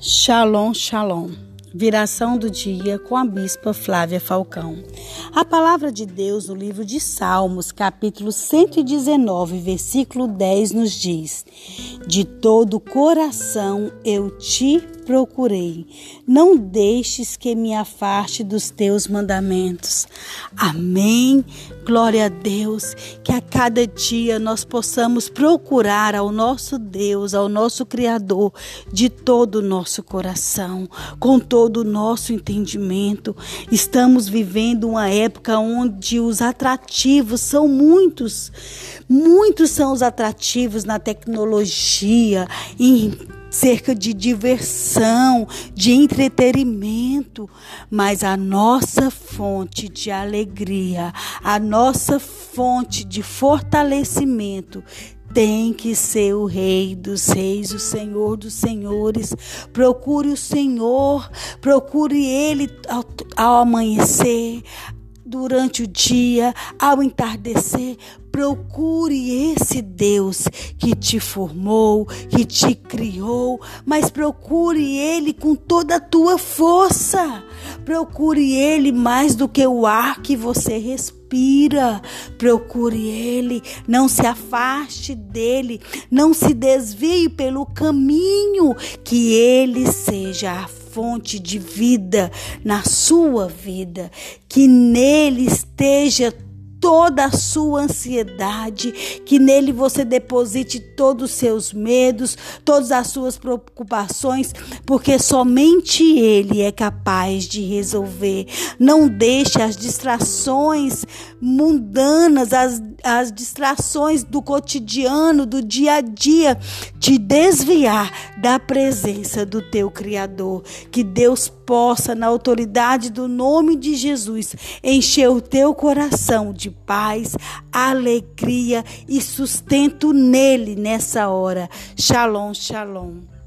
Shalom, shalom. Viração do dia com a bispa Flávia Falcão. A palavra de Deus no livro de Salmos, capítulo 119, versículo 10 nos diz: De todo coração eu te procurei. Não deixes que me afaste dos teus mandamentos. Amém. Glória a Deus. Que a cada dia nós possamos procurar ao nosso Deus, ao nosso Criador, de todo o nosso coração, com todo o nosso entendimento. Estamos vivendo uma época onde os atrativos são muitos. Muitos são os atrativos na tecnologia, em cerca de diversão, de entretenimento, mas a nossa fonte de alegria, a nossa fonte de fortalecimento tem que ser o Rei dos Reis, o Senhor dos Senhores. Procure o Senhor, procure Ele ao, ao amanhecer, durante o dia, ao entardecer, procure esse Deus que te formou, que te criou, mas procure Ele com toda a tua força. Procure Ele mais do que o ar que você respira. Procure Ele, não se afaste dele, não se desvie pelo caminho, que Ele seja a fonte de vida na sua vida, que nele esteja toda a sua ansiedade, que nele você deposite todos os seus medos, todas as suas preocupações, porque somente ele é capaz de resolver. Não deixe as distrações mundanas, as, as distrações do cotidiano, do dia a dia, te desviar da presença do teu Criador. Que Deus possa, na autoridade do nome de Jesus, encher o teu coração de paz, alegria e sustento nele nessa hora. Shalom, shalom.